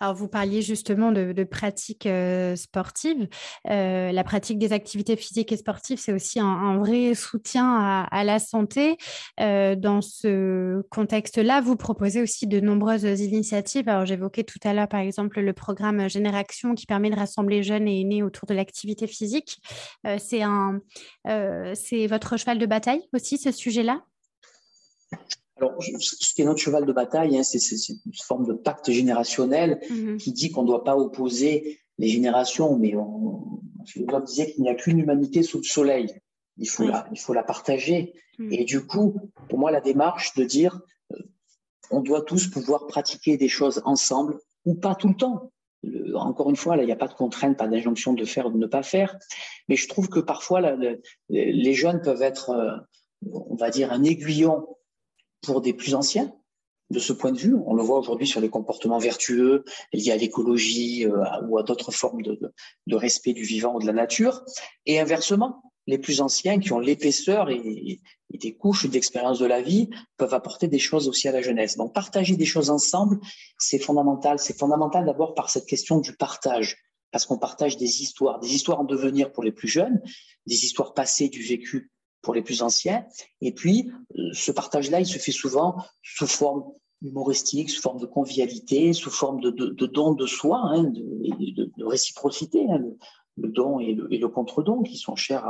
Alors, vous parliez justement de, de pratiques euh, sportives. Euh, la pratique des activités physiques et sportives, c'est aussi un, vrai soutien à, la santé. Euh, dans ce contexte-là, vous proposez aussi de nombreuses initiatives. Alors, j'évoquais tout à l'heure, par exemple, le programme Génération qui permet de rassembler jeunes et aînés autour de l'activité physique. c'est votre cheval de bataille aussi, ce sujet-là? Alors, ce qui est notre cheval de bataille, hein, c'est une forme de pacte générationnel mm-hmm. qui dit qu'on ne doit pas opposer les générations, mais on, philosophe disait qu'il n'y a qu'une humanité sous le soleil. Il faut, la, il faut la partager. Mm. Et du coup, pour moi, la démarche de dire euh, on doit tous pouvoir pratiquer des choses ensemble ou pas tout le temps. encore une fois, là, il n'y a pas de contrainte, pas d'injonction de faire ou de ne pas faire. Mais je trouve que parfois, les jeunes peuvent être, euh, on va dire, un aiguillon pour des plus anciens de ce point de vue. On le voit aujourd'hui sur les comportements vertueux liés à l'écologie euh, ou à d'autres formes de, respect du vivant ou de la nature. Et inversement, les plus anciens qui ont l'épaisseur et, des couches d'expérience de la vie peuvent apporter des choses aussi à la jeunesse. Donc partager des choses ensemble, c'est fondamental. C'est fondamental d'abord par cette question du partage, parce qu'on partage des histoires, des histoires en devenir pour les plus jeunes, des histoires passées du vécu pour les plus anciens. Et puis, euh, ce partage-là, il se fait souvent sous forme humoristique, sous forme de convivialité, sous forme de, de, don de soi, hein, de, réciprocité, hein, le, don et le, contre-don qui sont chers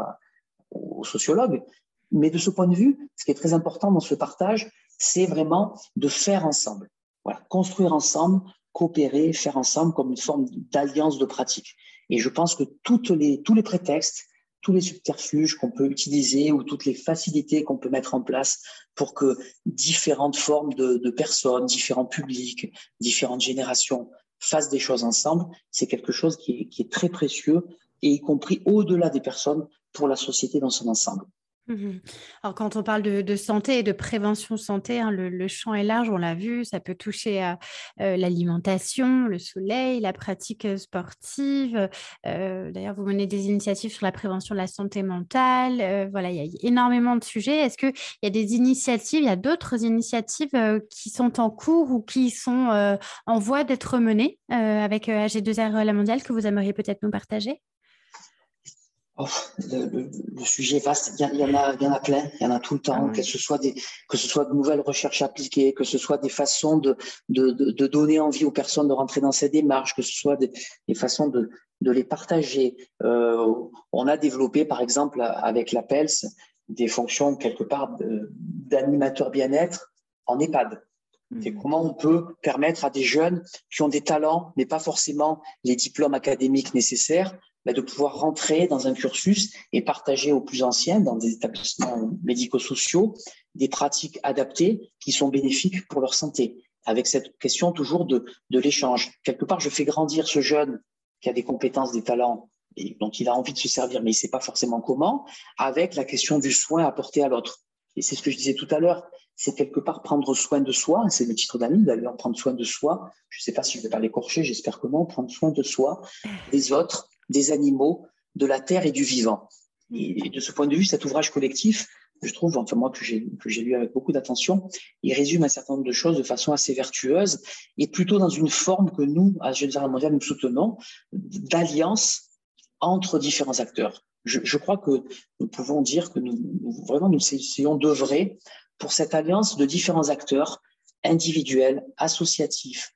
aux sociologues. Mais de ce point de vue, ce qui est très important dans ce partage, c'est vraiment de faire ensemble. Voilà, construire ensemble, coopérer, faire ensemble comme une forme d'alliance de pratique. Et je pense que toutes les, tous les prétextes, tous les subterfuges qu'on peut utiliser ou toutes les facilités qu'on peut mettre en place pour que différentes formes de, personnes, différents publics, différentes générations fassent des choses ensemble, c'est quelque chose qui est très précieux et y compris au-delà des personnes pour la société dans son ensemble. Mmh Alors, quand on parle de, santé et de prévention santé, hein, le, champ est large, on l'a vu, ça peut toucher à euh, l'alimentation, le soleil, la pratique euh, sportive. Euh, d'ailleurs, vous menez des initiatives sur la prévention de la santé mentale. voilà, il y a énormément de sujets. Est-ce qu'il y a des initiatives, il y a d'autres initiatives qui sont en cours ou qui sont en voie d'être menées avec AG2R La Mondiale que vous aimeriez peut-être nous partager? Oh, le, sujet est vaste. Il y, en a, il y en a plein. Il y en a tout le temps. Ah que ce soit des, que ce soit de nouvelles recherches appliquées, que ce soit des façons de, de, de, donner envie aux personnes de rentrer dans ces démarches, que ce soit des, des façons de, de les partager. Euh, on a développé, par exemple, avec la PELS, des fonctions quelque part d'animateur bien-être en EHPAD. C'est mmh. comment on peut permettre à des jeunes qui ont des talents, mais pas forcément les diplômes académiques nécessaires, de pouvoir rentrer dans un cursus et partager aux plus anciens dans des établissements médico-sociaux des pratiques adaptées qui sont bénéfiques pour leur santé, avec cette question toujours de, de l'échange. Quelque part, je fais grandir ce jeune qui a des compétences, des talents, et dont il a envie de se servir, mais il ne sait pas forcément comment, avec la question du soin apporté à l'autre. Et c'est ce que je disais tout à l'heure, c'est quelque part prendre soin de soi, c'est le titre d'ami d'ailleurs, prendre soin de soi. Je ne sais pas si je vais pas l'écorcher, j'espère que non, prendre soin de soi, des autres, des animaux, de la terre et du vivant. Et de ce point de vue, cet ouvrage collectif, je trouve, enfin moi que j'ai que j'ai lu avec beaucoup d'attention, il résume un certain nombre de choses de façon assez vertueuse et plutôt dans une forme que nous, à Jérusalem Mondial, nous soutenons d'alliance entre différents acteurs. Je, crois que nous pouvons dire que nous, vraiment nous essayons d'œuvrer pour cette alliance de différents acteurs individuels, associatifs,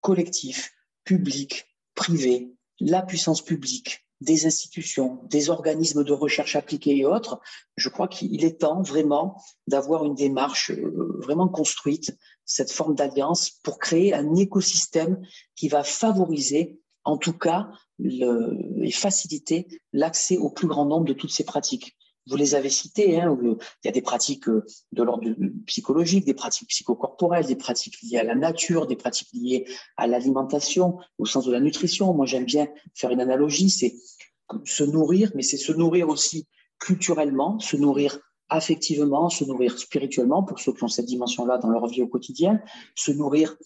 collectifs, publics, privés, la puissance publique, des institutions, des organismes de recherche appliqués et autres, je crois qu'il est temps vraiment d'avoir une démarche euh, vraiment construite, cette forme d'alliance pour créer un écosystème qui va favoriser, en tout cas, et faciliter l'accès au plus grand nombre de toutes ces pratiques vous les avez cités, hein, il y a des pratiques euh, de l'ordre psychologique, des pratiques psychocorporelles, des pratiques liées à la nature, des pratiques liées à l'alimentation, au sens de la nutrition. Moi, j'aime bien faire une analogie, c'est se nourrir, mais c'est se nourrir aussi culturellement, se nourrir affectivement, se nourrir spirituellement, pour ceux qui ont cette dimension-là dans leur vie au quotidien, se nourrir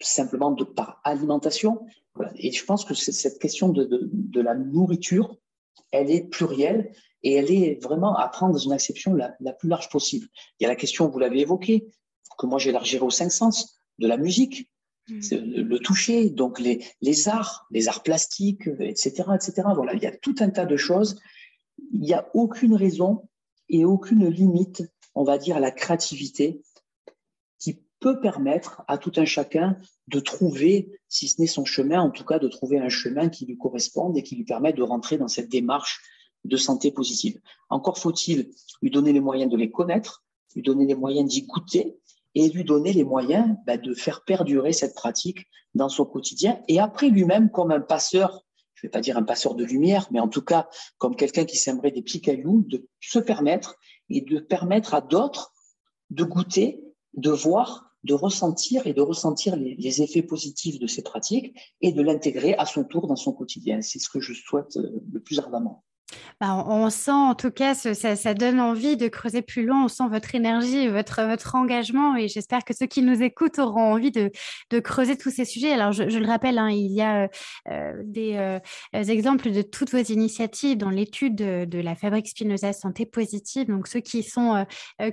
simplement par alimentation. Et je pense que cette question de la nourriture, elle est plurielle et elle est vraiment à prendre dans une acception la, plus large possible. Il y a la question, vous l'avez évoqué, que moi j'élargirai aux cinq sens, de la musique, mmh. le toucher, donc les, les arts, les arts plastiques, etc., etc. Voilà, il y a tout un tas de choses. Il n'y a aucune raison et aucune limite, on va dire, à la créativité qui peut permettre à tout un chacun de trouver, si ce n'est son chemin, en tout cas de trouver un chemin qui lui corresponde et qui lui permet de rentrer dans cette démarche de santé positive. Encore faut-il lui donner les moyens de les connaître, lui donner les moyens d'y goûter et lui donner les moyens bah, de faire perdurer cette pratique dans son quotidien. Et après lui-même, comme un passeur je ne vais pas dire un passeur de lumière, mais en tout cas comme quelqu'un qui sèmerait des petits cailloux, de se permettre et de permettre à d'autres de goûter, de voir, de ressentir et de ressentir les, effets positifs de ces pratiques et de l'intégrer à son tour dans son quotidien. C'est ce que je souhaite euh, le plus ardemment. Bah, on sent en tout cas, ça, donne envie de creuser plus loin, on sent votre énergie, votre, engagement et j'espère que ceux qui nous écoutent auront envie de, creuser tous ces sujets. Alors je, le rappelle, hein, il y a euh, euh, des euh, exemples de toutes vos initiatives dans l'étude de, la Fabrique Spinoza Santé Positive. Donc ceux qui sont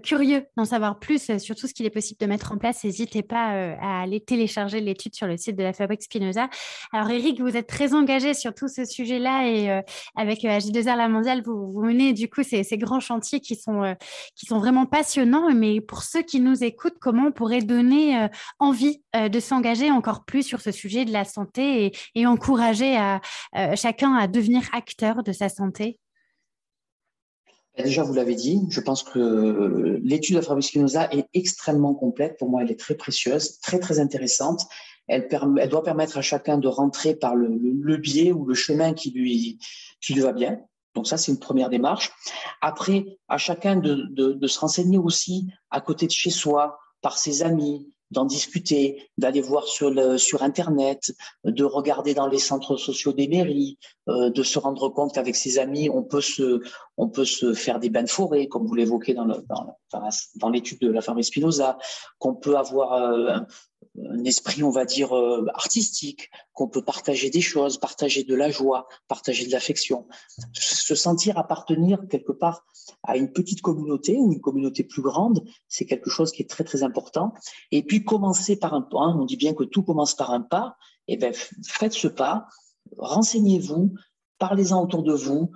curieux d'en savoir plus sur tout ce qu'il est possible de mettre en place, n'hésitez pas à aller télécharger l'étude sur le site de la Fabrique Spinoza. Alors Eric, vous êtes très engagé sur tout ce sujet-là et avec AG2 la mondiale, vous, menez du coup ces, grands chantiers qui sont, euh, qui sont vraiment passionnants. Mais pour ceux qui nous écoutent, comment on pourrait donner euh, envie euh, de s'engager encore plus sur ce sujet de la santé et, encourager à, chacun à devenir acteur de sa santé? Bah, Déjà, vous l'avez dit, je pense que l'étude de Fabrice Spinoza est extrêmement complète. Pour moi, elle est très précieuse, très, très intéressante. Elle, elle doit permettre à chacun de rentrer par le, le biais ou le chemin qui lui, qui lui va bien. Donc ça, c'est une première démarche. Après, à chacun de, se renseigner aussi à côté de chez soi, par ses amis, d'en discuter, d'aller voir sur, Internet, de regarder dans les centres sociaux des mairies, euh, de se rendre compte qu'avec ses amis, on peut se, faire des bains de forêt, comme vous l'évoquez dans l'étude de la famille Spinoza, qu'on peut avoir euh, un esprit, on va dire, euh, artistique, qu'on peut partager des choses, partager de la joie, partager de l'affection, se sentir appartenir quelque part à une petite communauté ou une communauté plus grande, c'est quelque chose qui est très très important. Et puis commencer par un pas, on dit bien que tout commence par un pas, et eh bien faites ce pas, renseignez-vous, parlez-en autour de vous,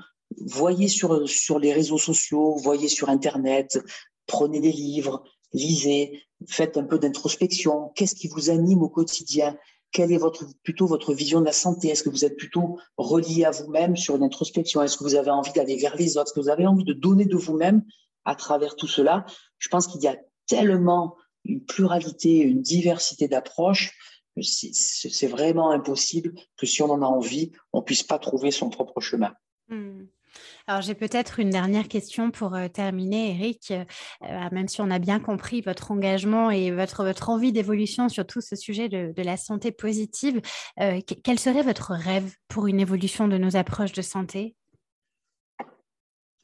voyez sur, sur les réseaux sociaux, voyez sur Internet, prenez des livres, lisez, faites un peu d'introspection. Qu'est-ce qui vous anime au quotidien? Quelle est votre, plutôt votre vision de la santé? Est-ce que vous êtes plutôt relié à vous-même sur une introspection? Est-ce que vous avez envie d'aller vers les autres? Est-ce que vous avez envie de donner de vous-même à travers tout cela? Je pense qu'il y a tellement une pluralité, une diversité d'approches. C'est vraiment impossible que si on en a envie, on puisse pas trouver son propre chemin. Hmm. Alors j'ai peut-être une dernière question pour euh, terminer, Eric. Euh, euh, même si on a bien compris votre engagement et votre, votre envie d'évolution sur tout ce sujet de, la santé positive, quel serait votre rêve pour une évolution de nos approches de santé?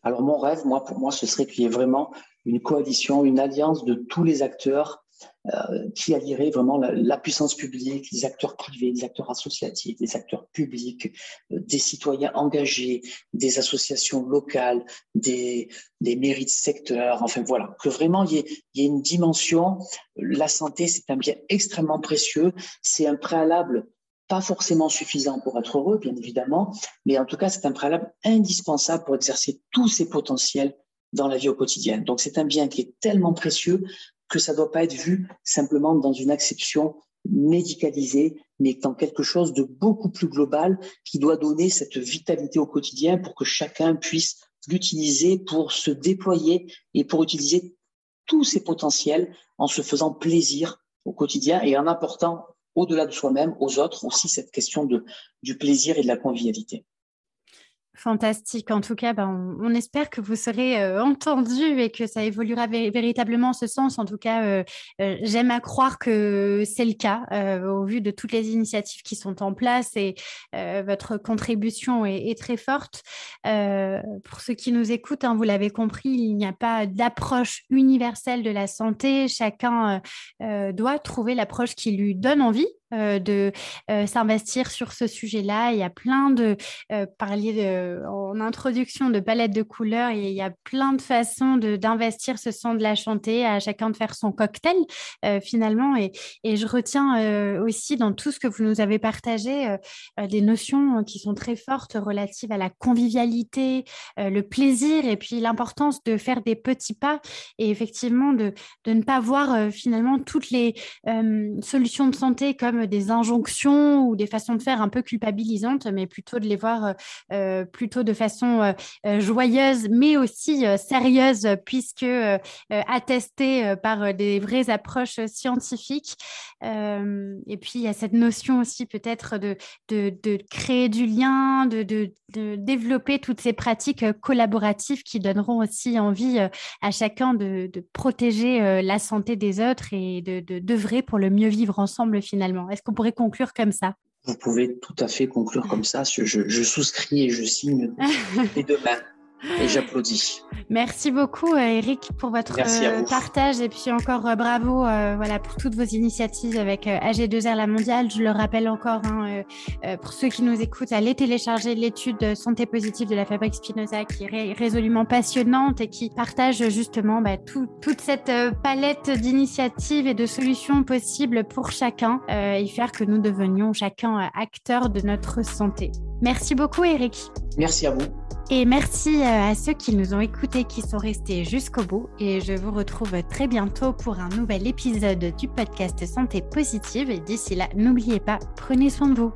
Alors mon rêve, moi, pour moi, ce serait qu'il y ait vraiment une coalition, une alliance de tous les acteurs euh, qui allierait vraiment la, puissance publique, les acteurs privés, les acteurs associatifs, les acteurs publics, euh, des citoyens engagés, des associations locales, des, des mairies de secteur, enfin voilà, que vraiment il y, y ait une dimension. La santé, c'est un bien extrêmement précieux, c'est un préalable pas forcément suffisant pour être heureux, bien évidemment, mais en tout cas, c'est un préalable indispensable pour exercer tous ses potentiels dans la vie au quotidien. Donc, c'est un bien qui est tellement précieux que ça ne doit pas être vu simplement dans une acception médicalisée, mais dans quelque chose de beaucoup plus global qui doit donner cette vitalité au quotidien pour que chacun puisse l'utiliser pour se déployer et pour utiliser tous ses potentiels en se faisant plaisir au quotidien et en apportant au-delà de soi-même aux autres aussi cette question de, du plaisir et de la convivialité. Fantastique. En tout cas, ben, on, espère que vous serez euh, entendu et que ça évoluera véritablement en ce sens. En tout cas, euh, euh, j'aime à croire que c'est le cas au vu de toutes les initiatives qui sont en place et votre contribution est, très forte. pour ceux qui nous écoutent, hein, vous l'avez compris, il n'y a pas d'approche universelle de la santé. Chacun doit trouver l'approche qui lui donne envie euh, de euh, s'investir sur ce sujet-là. Il y a plein de, euh, parliez en introduction de palettes de couleurs, et il y a plein de façons d'investir ce son de la chanter, à chacun de faire son cocktail finalement. Et, et, je retiens aussi dans tout ce que vous nous avez partagé des notions qui sont très fortes relatives à la convivialité, le plaisir et puis l'importance de faire des petits pas et effectivement de, de ne pas voir finalement toutes les solutions de santé comme des injonctions ou des façons de faire un peu culpabilisantes, mais plutôt de les voir plutôt de façon joyeuse, mais aussi sérieuse, puisque attestée par des vraies approches scientifiques. et puis, il y a cette notion aussi peut-être de, de, créer du lien, de, de, développer toutes ces pratiques collaboratives qui donneront aussi envie à chacun de, protéger la santé des autres et de d'œuvrer pour le mieux vivre ensemble finalement. Est-ce qu'on pourrait conclure comme ça? Vous pouvez tout à fait conclure comme ça. Je, je souscris et je signe les deux mains. Et j'applaudis. Merci beaucoup, euh, Eric, pour votre euh, partage. Et puis encore euh, bravo voilà, pour toutes vos initiatives avec AG2R La Mondiale. Je le rappelle encore, hein, pour ceux qui nous écoutent, allez télécharger l'étude Santé positive de la Fabrique Spinoza qui est résolument passionnante et qui partage justement bah, toute cette palette d'initiatives et de solutions possibles pour chacun et faire que nous devenions chacun acteurs de notre santé. Merci beaucoup, Eric. Merci à vous. Et merci euh, à ceux qui nous ont écoutés, qui sont restés jusqu'au bout. Et je vous retrouve très bientôt pour un nouvel épisode du podcast Santé Positive. Et d'ici là, n'oubliez pas, prenez soin de vous.